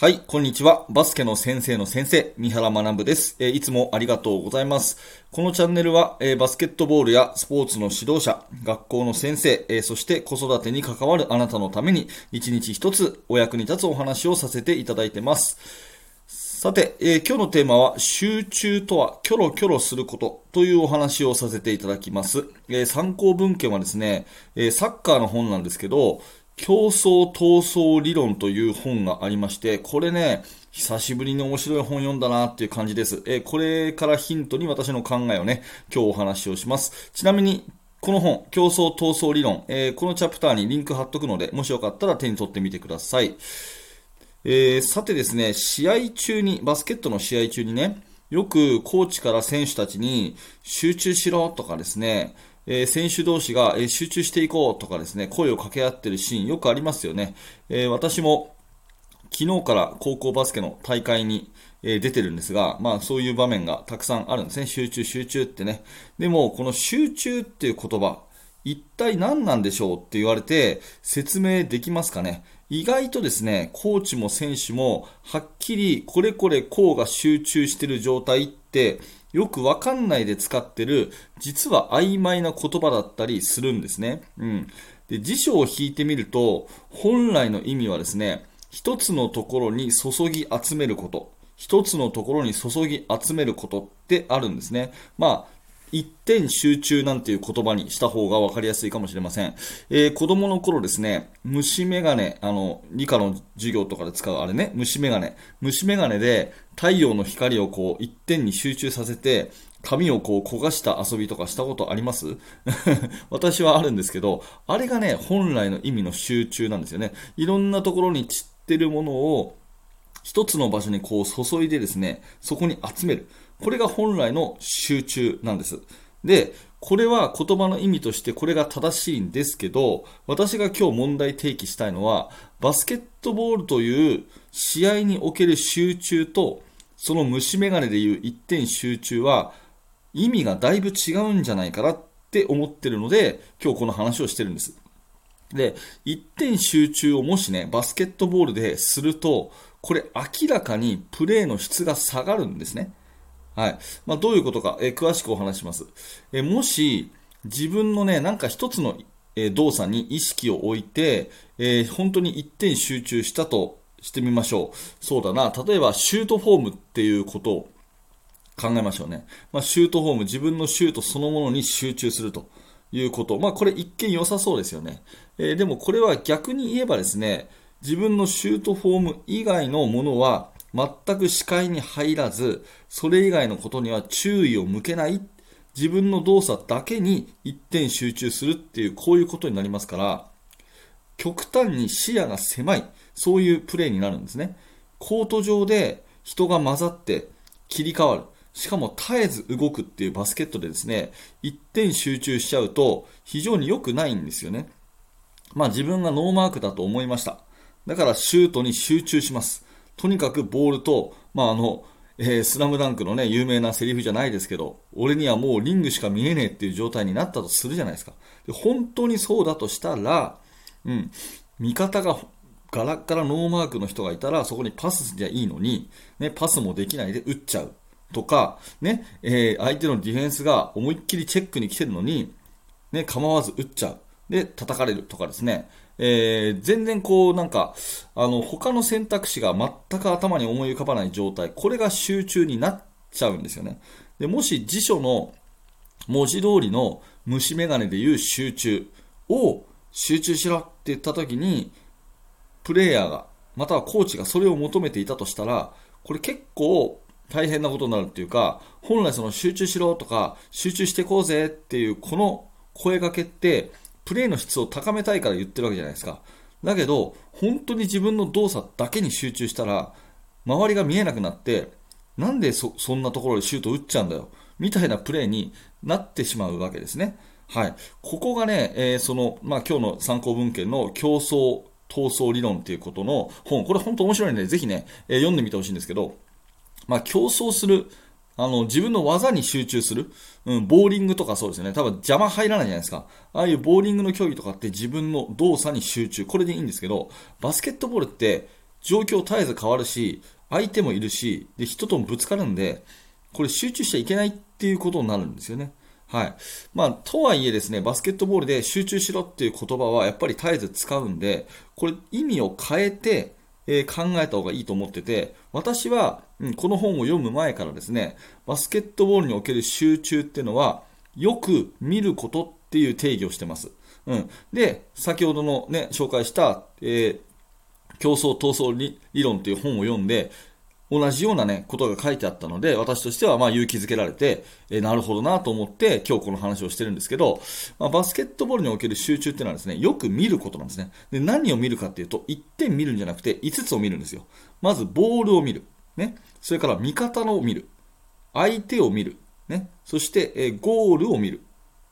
はい、こんにちは。バスケの先生の先生、三原学です、えー、いつもありがとうございます。このチャンネルは、えー、バスケットボールやスポーツの指導者、学校の先生、えー、そして子育てに関わるあなたのために、一日一つお役に立つお話をさせていただいてます。さて、え今日のテーマは、集中とはキョロキョロすることというお話をさせていただきます。え参考文献はですね、えサッカーの本なんですけど、競争闘争理論という本がありまして、これね、久しぶりに面白い本読んだなっていう感じです。えー、これからヒントに私の考えをね、今日お話をします。ちなみに、この本、競争闘争理論、えー、このチャプターにリンク貼っとくので、もしよかったら手に取ってみてください。えー、さてですね、試合中に、バスケットの試合中にね、よくコーチから選手たちに集中しろとかですね、えー、選手同士が、え、集中していこうとかですね、声を掛け合ってるシーンよくありますよね。え、私も昨日から高校バスケの大会に、え出てるんですが、まあそういう場面がたくさんあるんですね。集中、集中ってね。でも、この集中っていう言葉、一体何なんでしょうって言われて説明できますかね意外とですね、コーチも選手もはっきりこれこれこうが集中してる状態ってよくわかんないで使ってる、実は曖昧な言葉だったりするんですね。うん。で、辞書を引いてみると、本来の意味はですね、一つのところに注ぎ集めること。一つのところに注ぎ集めることってあるんですね。まあ、一点集中なんていう言葉にした方が分かりやすいかもしれません。えー、子供の頃ですね、虫眼鏡、あの、理科の授業とかで使うあれね、虫眼鏡。虫眼鏡で太陽の光をこう一点に集中させて、髪をこう焦がした遊びとかしたことあります？私はあるんですけど、あれがね、本来の意味の集中なんですよね。いろんなところに散ってるものを一つの場所にこう注いでですね、そこに集める。これが本来の集中なんです。で、これは言葉の意味としてこれが正しいんですけど、私が今日問題提起したいのは、バスケットボールという試合における集中と、その虫眼鏡でいう一点集中は、意味がだいぶ違うんじゃないかなって思ってるので、今日この話をしてるんです。で、一点集中をもしね、バスケットボールですると、これ明らかにプレーの質が下がるんですね。はい。まあ、どういうことか、えー、詳しくお話します。えー、もし、自分のね、なんか一つの、えー、動作に意識を置いて、え本当に一点集中したとしてみましょう。そうだな。例えば、シュートフォームっていうことを考えましょうね。まあ、シュートフォーム、自分のシュートそのものに集中するということ。まあ、これ一見良さそうですよね。えでもこれは逆に言えばですね、自分のシュートフォーム以外のものは全く視界に入らず、それ以外のことには注意を向けない、自分の動作だけに一点集中するっていう、こういうことになりますから、極端に視野が狭い、そういうプレーになるんですね。コート上で人が混ざって切り替わる。しかも絶えず動くっていうバスケットでですね、一点集中しちゃうと非常に良くないんですよね。まあ自分がノーマークだと思いました。だからシュートに集中します。とにかくボールと、まあ、あの、えー、スラムダンクのね、有名なセリフじゃないですけど、俺にはもうリングしか見えねえっていう状態になったとするじゃないですか。で本当にそうだとしたら、うん、味方がガラッガラノーマークの人がいたら、そこにパスすりゃいいのに、ね、パスもできないで打っちゃう。とか、ね、えー、相手のディフェンスが思いっきりチェックに来てるのに、ね、構わず打っちゃう。で、叩かれるとかですね。えー、全然こうなんか、あの、他の選択肢が全く頭に思い浮かばない状態、これが集中になっちゃうんですよね。で、もし辞書の文字通りの虫眼鏡でいう集中を集中しろって言った時に、プレイヤーが、またはコーチがそれを求めていたとしたら、これ結構大変なことになるっていうか、本来その集中しろとか、集中していこうぜっていうこの声掛けって、プレーの質を高めたいから言ってるわけじゃないですか。だけど、本当に自分の動作だけに集中したら、周りが見えなくなって、なんでそんなところでシュート打っちゃうんだよ、みたいなプレーになってしまうわけですね。はい。ここがね、えー、その、まあ、今日の参考文献の競争、闘争理論っていうことの本、これ本当面白いんで、ぜひね、えー、読んでみてほしいんですけど、まあ、競争する、あの、自分の技に集中する。うん、ボーリングとかそうですね。多分邪魔入らないじゃないですか。ああいうボーリングの競技とかって自分の動作に集中。これでいいんですけど、バスケットボールって状況絶えず変わるし、相手もいるし、で、人ともぶつかるんで、これ集中しちゃいけないっていうことになるんですよね。はい。まあ、とはいえですね、バスケットボールで集中しろっていう言葉はやっぱり絶えず使うんで、これ意味を変えて、えー、考えた方がいいと思ってて、私は、うん、この本を読む前からですね、バスケットボールにおける集中っていうのは、よく見ることっていう定義をしてます。うん。で、先ほどのね、紹介した、えー、競争闘争理論という本を読んで、同じようなね、ことが書いてあったので、私としてはまあ勇気づけられて、え、なるほどなと思って今日この話をしてるんですけど、まあ、バスケットボールにおける集中っていうのはですね、よく見ることなんですね。で、何を見るかっていうと、1点見るんじゃなくて5つを見るんですよ。まず、ボールを見る。ね。それから味方のを見る。相手を見る。ね。そして、え、ゴールを見る。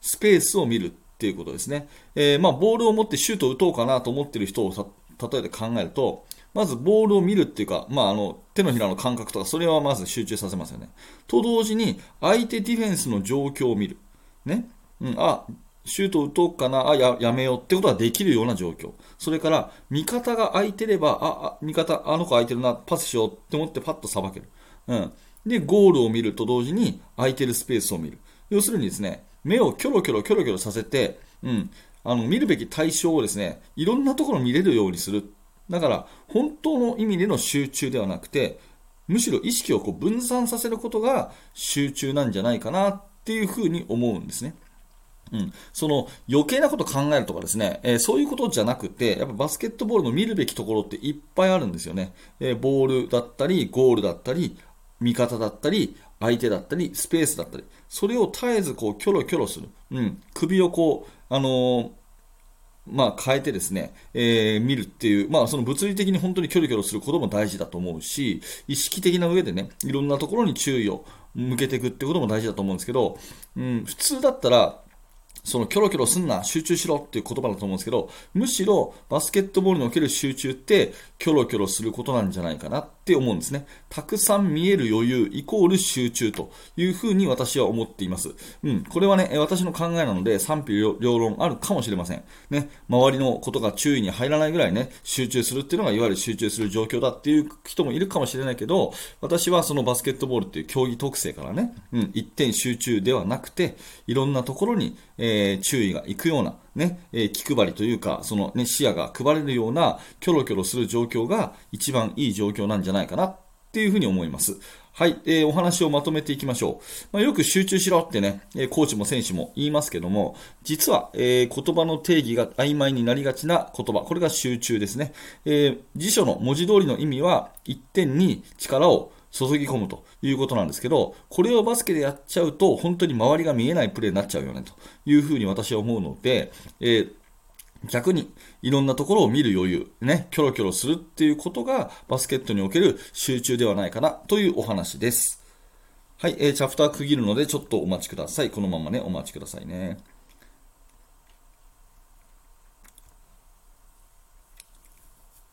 スペースを見るっていうことですね。えー、まあ、ボールを持ってシュートを打とうかなと思ってる人を例えて考えると、まずボールを見るっていうか、まあ、あの手のひらの感覚とか、それはまず集中させますよね。と同時に、相手ディフェンスの状況を見る。ね。うん、あ、シュート打とうかな、あ、ややめようってことができるような状況。それから、味方が空いてれば、あ、あ味方、あの子空いてるな、パスしようって思ってパッとさばける。うん。で、ゴールを見ると同時に、空いてるスペースを見る。要するにですね、目をキョロキョロキョロキョロさせて、うん、あの見るべき対象をですね、いろんなところ見れるようにするだから、本当の意味での集中ではなくて、むしろ意識をこう分散させることが集中なんじゃないかなっていうふうに思うんですね。うん、その余計なこと考えるとかですね、えー、そういうことじゃなくて、やっぱバスケットボールの見るべきところっていっぱいあるんですよね。えー、ボールだったり、ゴールだったり、味方だったり、相手だったり、スペースだったり、それを絶えずこうキョロキョロする。うん、首をこう、あのーまあ、変えてですね、えー、見るっていう、まあ、その物理的に本当にキョロキョロすることも大事だと思うし、意識的な上でね、いろんなところに注意を向けていくってことも大事だと思うんですけど、うん、普通だったら、そのキョロキョロすんな、集中しろっていう言葉だと思うんですけど、むしろバスケットボールにおける集中ってキョロキョロすることなんじゃないかな。っって思うんですね。たくさん見える余裕イコール集中というふうに私は思っています。うん、これはね、私の考えなので賛否両論あるかもしれません。ね、周りのことが注意に入らないぐらいね、集中するっていうのがいわゆる集中する状況だっていう人もいるかもしれないけど、私はそのバスケットボールっていう競技特性からね、うん、一点集中ではなくて、いろんなところに、えー、注意がいくような、ね、えー、気配りというか、そのね、視野が配れるような、キョロキョロする状況が一番いい状況なんじゃないかなっていうふうに思います。はい、えー、お話をまとめていきましょう。まあ、よく集中しろってね、えコーチも選手も言いますけども、実は、えー、言葉の定義が曖昧になりがちな言葉、これが集中ですね。えー、辞書の文字通りの意味は、一点に力を注ぎ込むということなんですけど、これをバスケでやっちゃうと、本当に周りが見えないプレーになっちゃうよね、というふうに私は思うので、えー逆にいろんなところを見る余裕、ね、キョロキョロするっていうことがバスケットにおける集中ではないかなというお話です。はい、えー、チャプター区切るのでちょっとお待ちください。このままね、お待ちくださいね。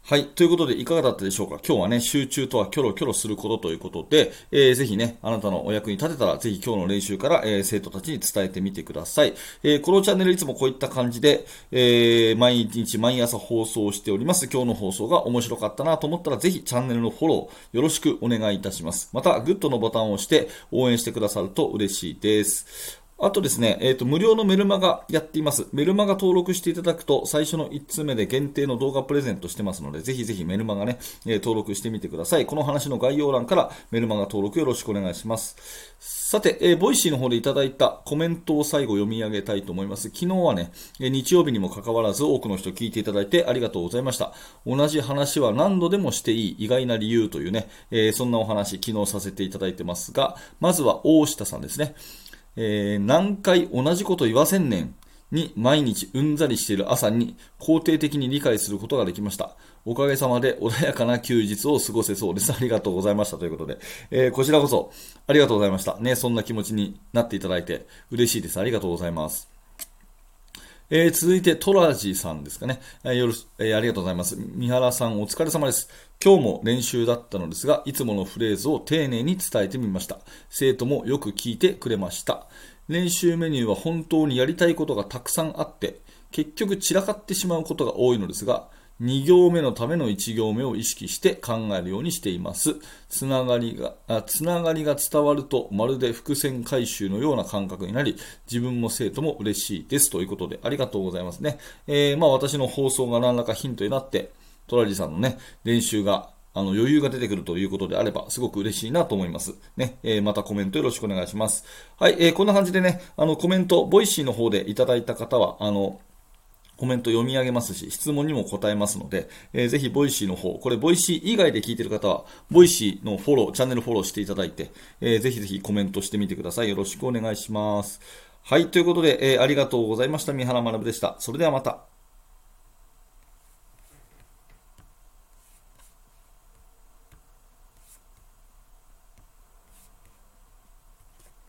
はい。ということで、いかがだったでしょうか？今日はね、集中とはキョロキョロすることということで、えー、ぜひね、あなたのお役に立てたら、ぜひ今日の練習から、えー、生徒たちに伝えてみてください。えー、このチャンネルいつもこういった感じで、えー、毎日毎朝放送しております。今日の放送が面白かったなと思ったら、ぜひチャンネルのフォローよろしくお願いいたします。また、グッドのボタンを押して応援してくださると嬉しいです。あとですね、えっ、ー、と、無料のメルマガやっています。メルマガ登録していただくと、最初の1通目で限定の動画プレゼントしてますので、ぜひぜひメルマガね、えー、登録してみてください。この話の概要欄からメルマガ登録よろしくお願いします。さて、えー、ボイシーの方でいただいたコメントを最後読み上げたいと思います。昨日はね、日曜日にもかかわらず多くの人聞いていただいてありがとうございました。同じ話は何度でもしていい意外な理由というね、えそんなお話昨日させていただいてますが、まずは大下さんですね。えー、何回同じこと言わせんねんに毎日うんざりしている朝に肯定的に理解することができました。おかげさまで穏やかな休日を過ごせそうです。ありがとうございましたということで、えー、こちらこそありがとうございました。ね、そんな気持ちになっていただいて嬉しいです。ありがとうございます。えー、続いてトラジさんですかね。えー、よろし、えー、ありがとうございます。三原さんお疲れ様です。今日も練習だったのですが、いつものフレーズを丁寧に伝えてみました。生徒もよく聞いてくれました。練習メニューは本当にやりたいことがたくさんあって、結局散らかってしまうことが多いのですが、2行目のための1行目を意識して考えるようにしています。つながりが、あつながりが伝わると、まるで伏線回収のような感覚になり、自分も生徒も嬉しいです。ということで、ありがとうございますね。えー、まあ私の放送が何らかヒントになって、トラジさんのね、練習があの、余裕が出てくるということであれば、すごく嬉しいなと思います。ね、えー、またコメントよろしくお願いします。はい、えー、こんな感じでね、あの、コメント、ボイシーの方でいただいた方は、あの、コメント読み上げますし、質問にも答えますので、えー、ぜひ、ボイシーの方、これ、ボイシー以外で聞いてる方は、ボイシーのフォロー、チャンネルフォローしていただいて、えー、ぜひぜひコメントしてみてください。よろしくお願いします。はい、ということで、えー、ありがとうございました。三原学でした。それではまた。